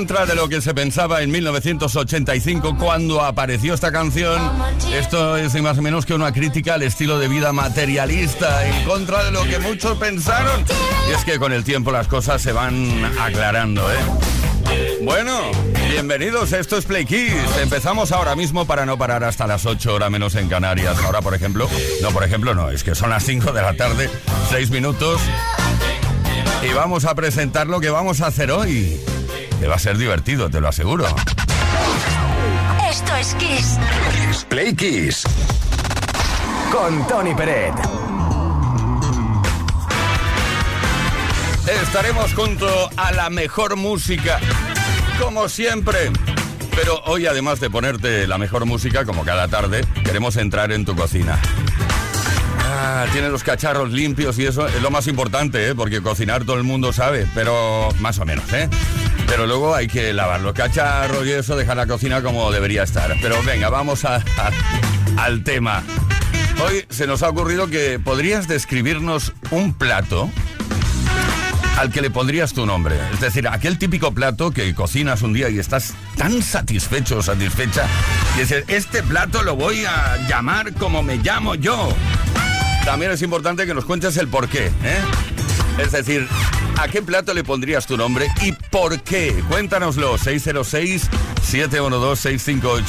En contra de lo que se pensaba en 1985 cuando apareció esta canción, esto es ni más o menos que una crítica al estilo de vida materialista, en contra de lo que muchos pensaron. Y es que con el tiempo las cosas se van aclarando, ¿eh? Bueno, bienvenidos, esto es Play Kiss. Empezamos ahora mismo para no parar hasta las 8 horas menos en Canarias. Ahora, por ejemplo, no, por ejemplo, no, es que son las 5 de la tarde, 6 minutos. Y vamos a presentar lo que vamos a hacer hoy. Que va a ser divertido, te lo aseguro. Esto es Kiss. Play Kiss. Con Tony Peret. Estaremos junto a la mejor música, como siempre. Pero hoy, además de ponerte la mejor música, como cada tarde, queremos entrar en tu cocina. Ah, tiene los cacharros limpios y eso es lo más importante, ¿eh? porque cocinar todo el mundo sabe, pero más o menos, ¿eh? Pero luego hay que lavar los cacharros y eso, dejar la cocina como debería estar. Pero venga, vamos al tema. Hoy se nos ha ocurrido que podrías describirnos un plato al que le pondrías tu nombre. Es decir, aquel típico plato que cocinas un día y estás tan satisfecho o satisfecha y dices, este plato lo voy a llamar como me llamo yo. También es importante que nos cuentes el por qué, ¿eh? Es decir, ¿a qué plato le pondrías tu nombre y por qué? Cuéntanoslo, 606-712-658.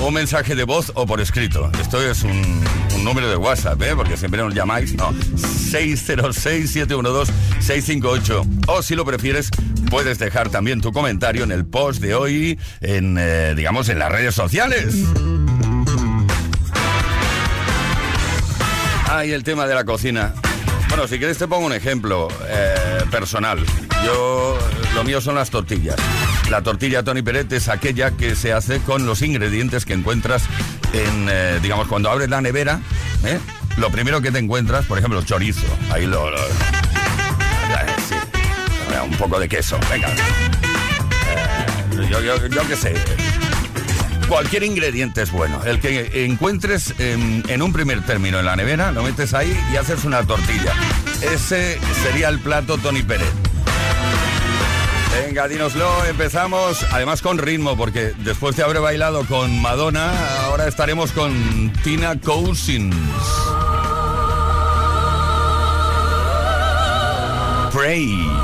Un mensaje de voz o por escrito. Esto es un, número de WhatsApp, ¿eh? Porque siempre nos llamáis, no. 606-712-658. O si lo prefieres, puedes dejar también tu comentario en el post de hoy, en, eh, digamos, en las redes sociales. Ah, y el tema de la cocina. Bueno, si quieres te pongo un ejemplo eh, personal. Yo, lo mío son las tortillas. La tortilla Tony Peret es aquella que se hace con los ingredientes que encuentras en, eh, digamos, cuando abres la nevera, ¿eh? lo primero que te encuentras, por ejemplo, chorizo. Ahí lo... eh, Un poco de queso, venga. Yo, yo, yo qué sé. Cualquier ingrediente es bueno. El que encuentres en, un primer término en la nevera, lo metes ahí y haces una tortilla. Ese sería el plato Tony Pérez. Venga, dínoslo, empezamos además con ritmo, porque después de haber bailado con Madonna, ahora estaremos con Tina Cousins. Pray.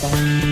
Slashed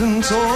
Reflections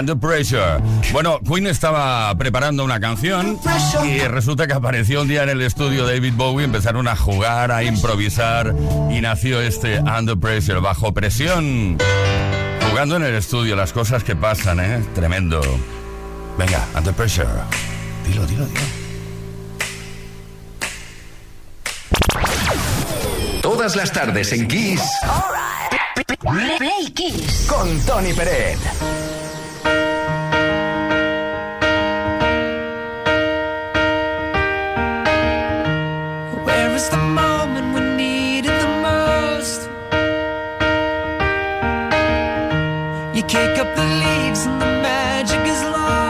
Under Pressure. Bueno, Queen estaba preparando una canción y resulta que apareció un día en el estudio David Bowie, empezaron a jugar, a improvisar y nació este Under Pressure, bajo presión. Jugando en el estudio, las cosas que pasan, ¿eh? Tremendo. Venga, Under Pressure. Dilo, dilo, dilo. Todas las tardes en Kiss. Play Kiss. Con Tony Peret. You kick up the leaves and the magic is lost.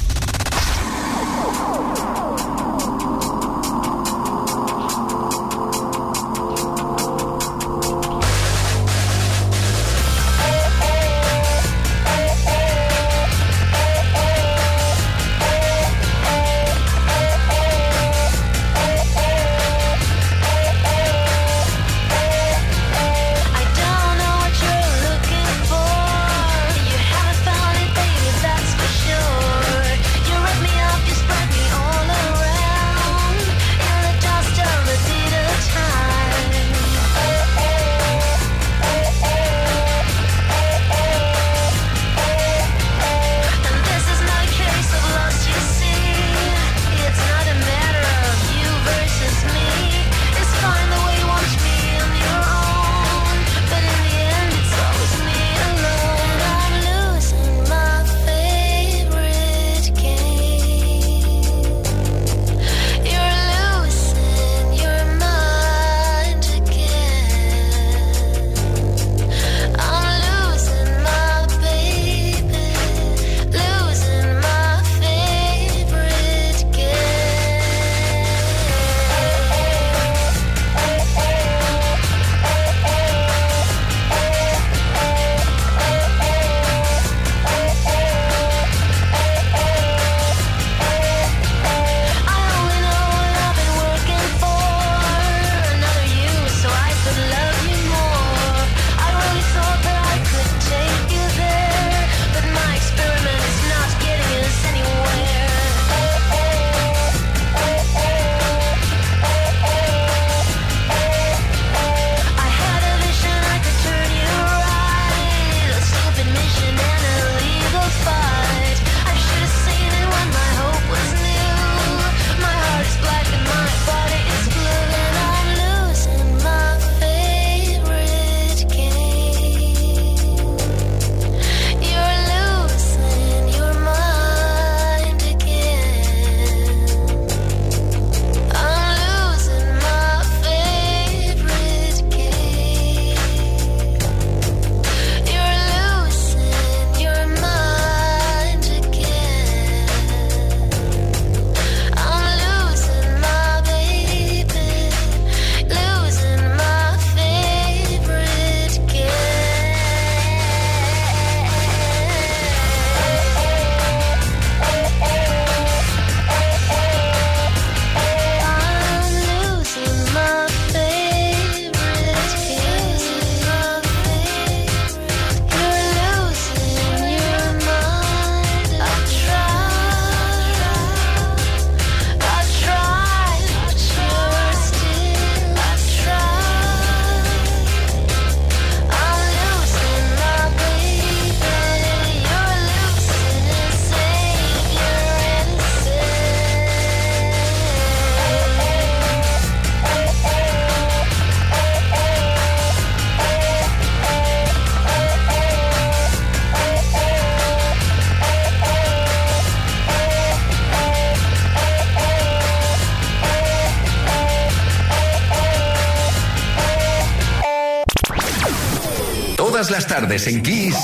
Tardes en Kiss.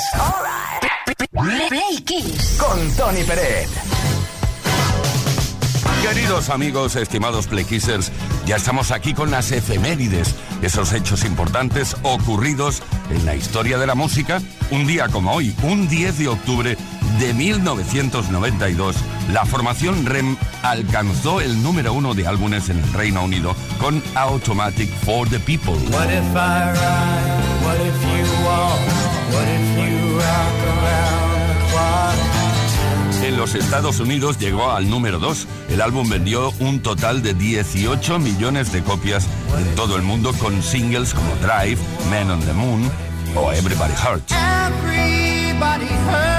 Play Kiss. Con Tony Pérez. Queridos amigos, estimados Playkissers, ya estamos aquí con las efemérides, esos hechos importantes ocurridos en la historia de la música, un día como hoy, un 10 de octubre de 1992, la formación REM alcanzó el número uno de álbumes en el Reino Unido con Automatic for the People. En los Estados Unidos llegó al número 2. El álbum vendió un total de 18 millones de copias en todo el mundo con singles como Drive, Man on the Moon o Everybody Hurts. El álbum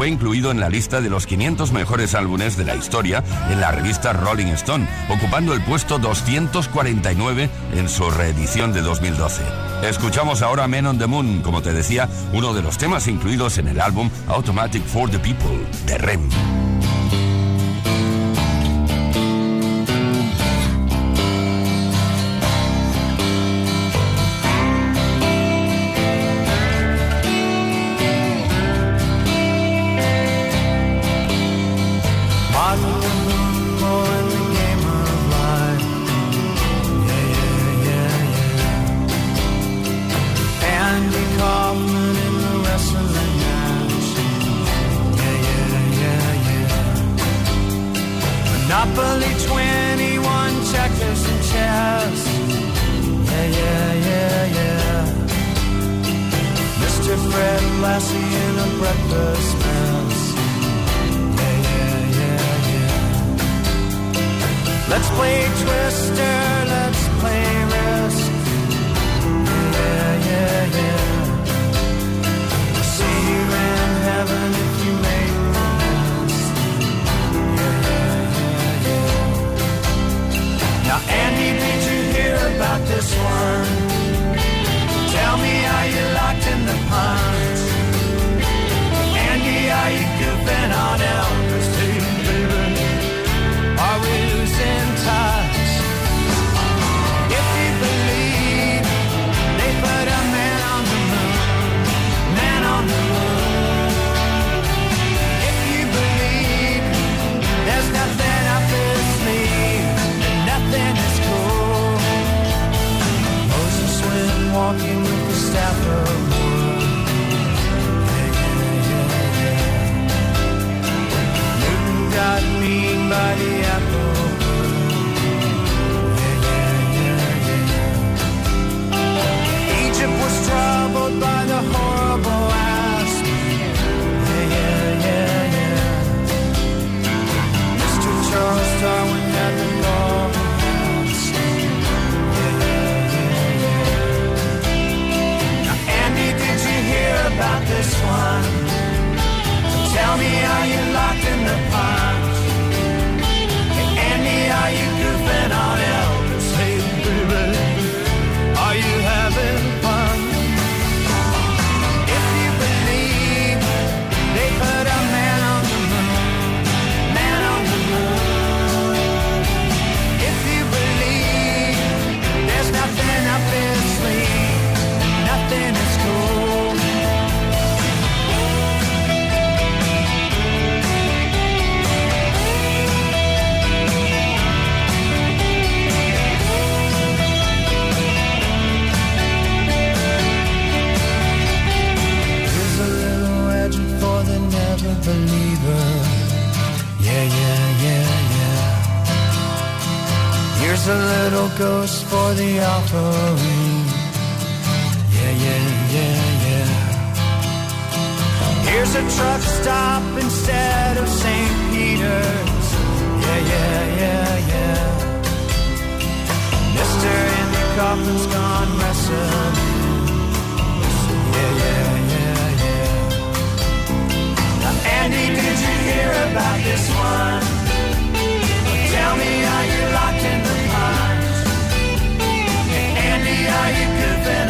fue incluido en la lista de los 500 mejores álbumes de la historia en la revista Rolling Stone, ocupando el puesto 249 en su reedición de 2012. Escuchamos ahora Men on the Moon, como te decía, uno de los temas incluidos en el álbum Automatic for the People de REM. There's a little ghost for the offering. Yeah, yeah, yeah, yeah. Here's a truck stop instead of St. Peter's. Yeah, yeah, yeah, yeah. Mister in the coffin's gone wrestling. Yeah, yeah, yeah, yeah. Now, Andy, did you hear about this one? I could have been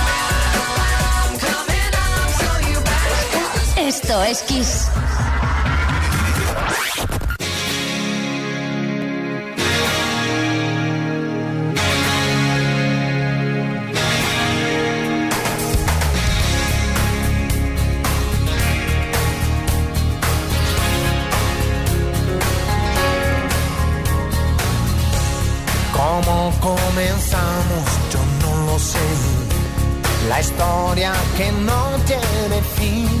Esto es Kiss. ¿Cómo comenzamos? Yo no lo sé. La historia que no tiene fin.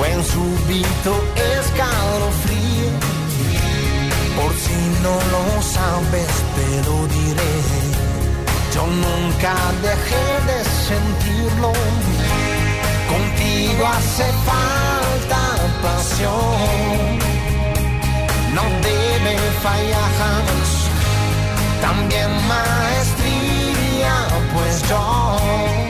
Fue un súbito escalofrío. Por si no lo sabes, te lo diré. Yo nunca dejé de sentirlo. Contigo hace falta pasión. No debe fallar. También maestría, pues yo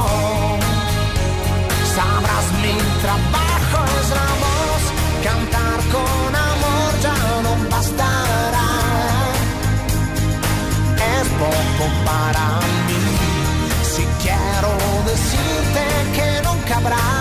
decirte que nunca habrá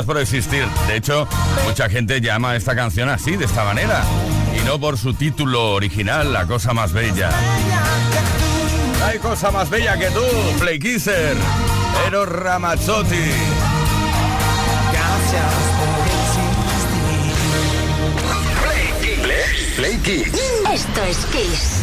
Gracias por existir. De hecho, mucha gente llama a esta canción así, de esta manera. Y no por su título original, La cosa más bella. Hay cosa más bella que tú, Play Kisser. Eros Ramazzotti. Gracias por existir. Play, Play Kiss. Esto es Kiss.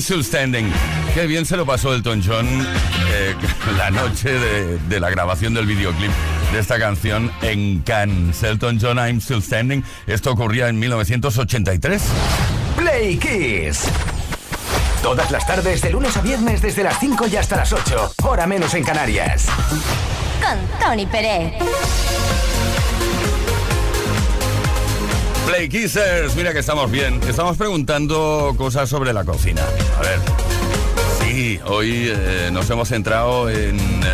I'm still standing. Qué bien se lo pasó Elton John eh, la noche de, de la grabación del videoclip de esta canción en Cannes. Elton John, I'm still standing. Esto ocurría en 1983. Play Kiss. Todas las tardes, de lunes a viernes, desde las 5 y hasta las 8. Hora menos en Canarias. Con Tony Pérez. Play Kissers, mira que estamos bien. Estamos preguntando cosas sobre la cocina. A ver. Sí, hoy eh, nos hemos centrado en... eh,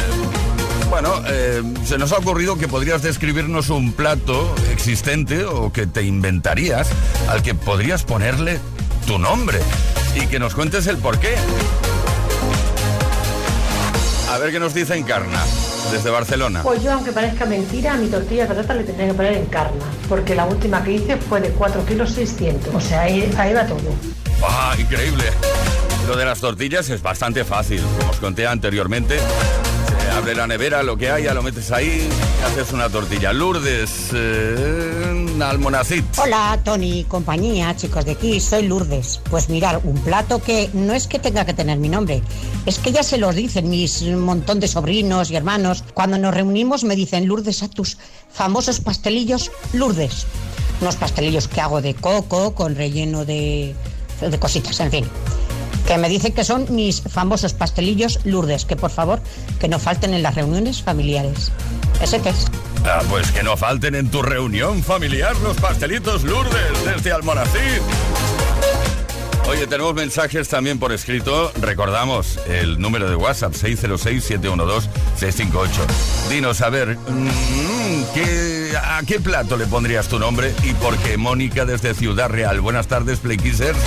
bueno, eh, se nos ha ocurrido que podrías describirnos un plato existente o que te inventarías al que podrías ponerle tu nombre y que nos cuentes el por qué. A ver qué nos dice Encarna, desde Barcelona. Pues yo, aunque parezca mentira, a mi tortilla de patata le tendría que poner encarna, porque la última que hice fue de 4 kilos 600. O sea, ahí, ahí va todo. ¡Ah, increíble! Lo de las tortillas es bastante fácil, como os conté anteriormente. Se abre la nevera, lo que haya, lo metes ahí haces una tortilla. Lourdes, eh, Hola, Tony, compañía, chicos de aquí, soy Lourdes. Pues mirar, un plato que no es que tenga que tener mi nombre, es que ya se los dicen mis montón de sobrinos y hermanos. Cuando nos reunimos me dicen Lourdes a tus famosos pastelillos Lourdes. Unos pastelillos que hago de coco con relleno de, de cositas, en fin. Que me dicen que son mis famosos pastelillos Lourdes, que por favor que no falten en las reuniones familiares. ¿Ese qué es? Ah, pues que no falten en tu reunión familiar los pastelitos Lourdes desde Almonacid. Oye, tenemos mensajes también por escrito. Recordamos el número de WhatsApp 606-712-658. Dinos, a ver, mm, ¿qué- ¿a qué plato le pondrías tu nombre? Y por qué Mónica desde Ciudad Real. Buenas tardes, Playkissers.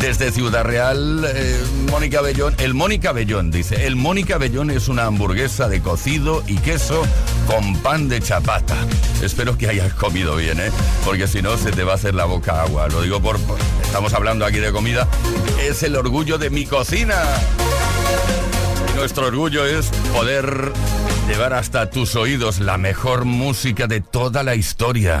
Desde Ciudad Real, eh, Mónica Bellón. El Mónica Bellón dice: El Mónica Bellón es una hamburguesa de cocido y queso con pan de chapata. Espero que hayas comido bien, ¿eh? Porque si no, se te va a hacer la boca agua. Lo digo por. por- Estamos hablando aquí de comida. Es el orgullo de mi cocina. Nuestro orgullo es poder llevar hasta tus oídos la mejor música de toda la historia.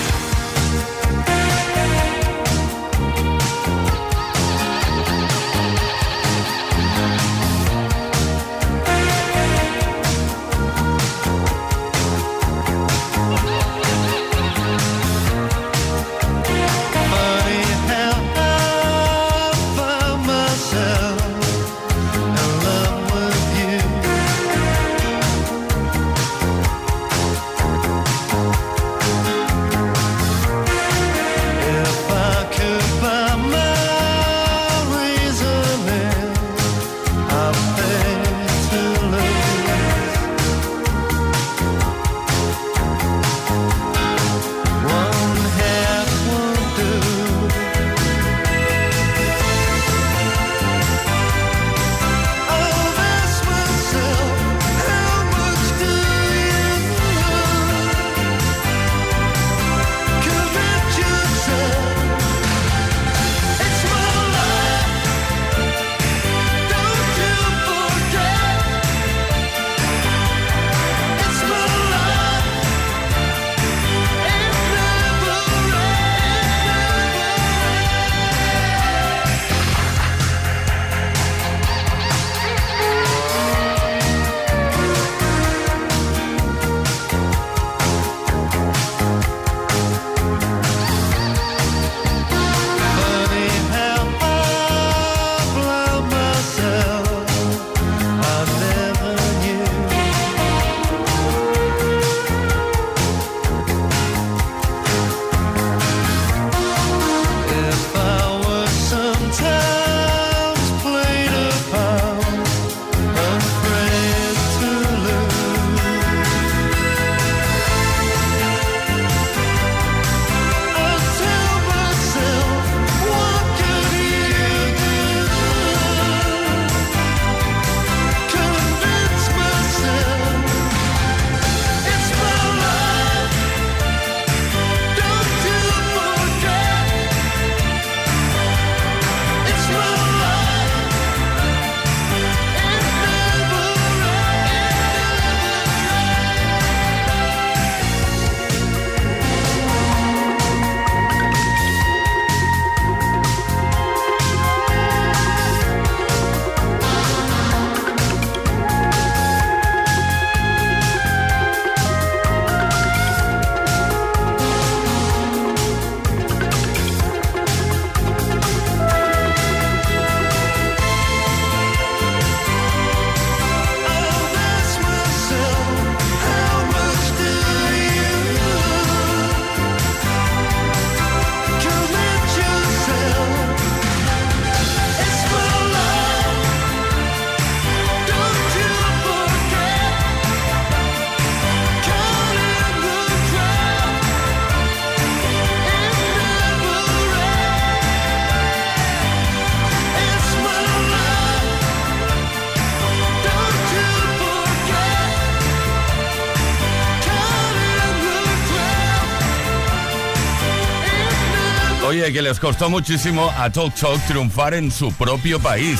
que les costó muchísimo a Talk Talk triunfar en su propio país.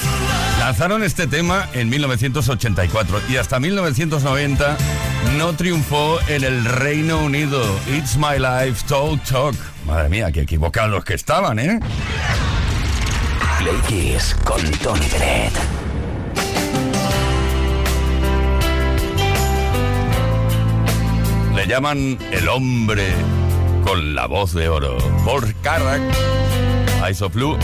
Lanzaron este tema en 1984 y hasta 1990 no triunfó en el Reino Unido. It's My Life, Talk Talk. Madre mía, qué equivocados los que estaban, ¿eh? Play con Tony Le llaman el hombre con la voz de oro. Por Carrack, Eyes of Blue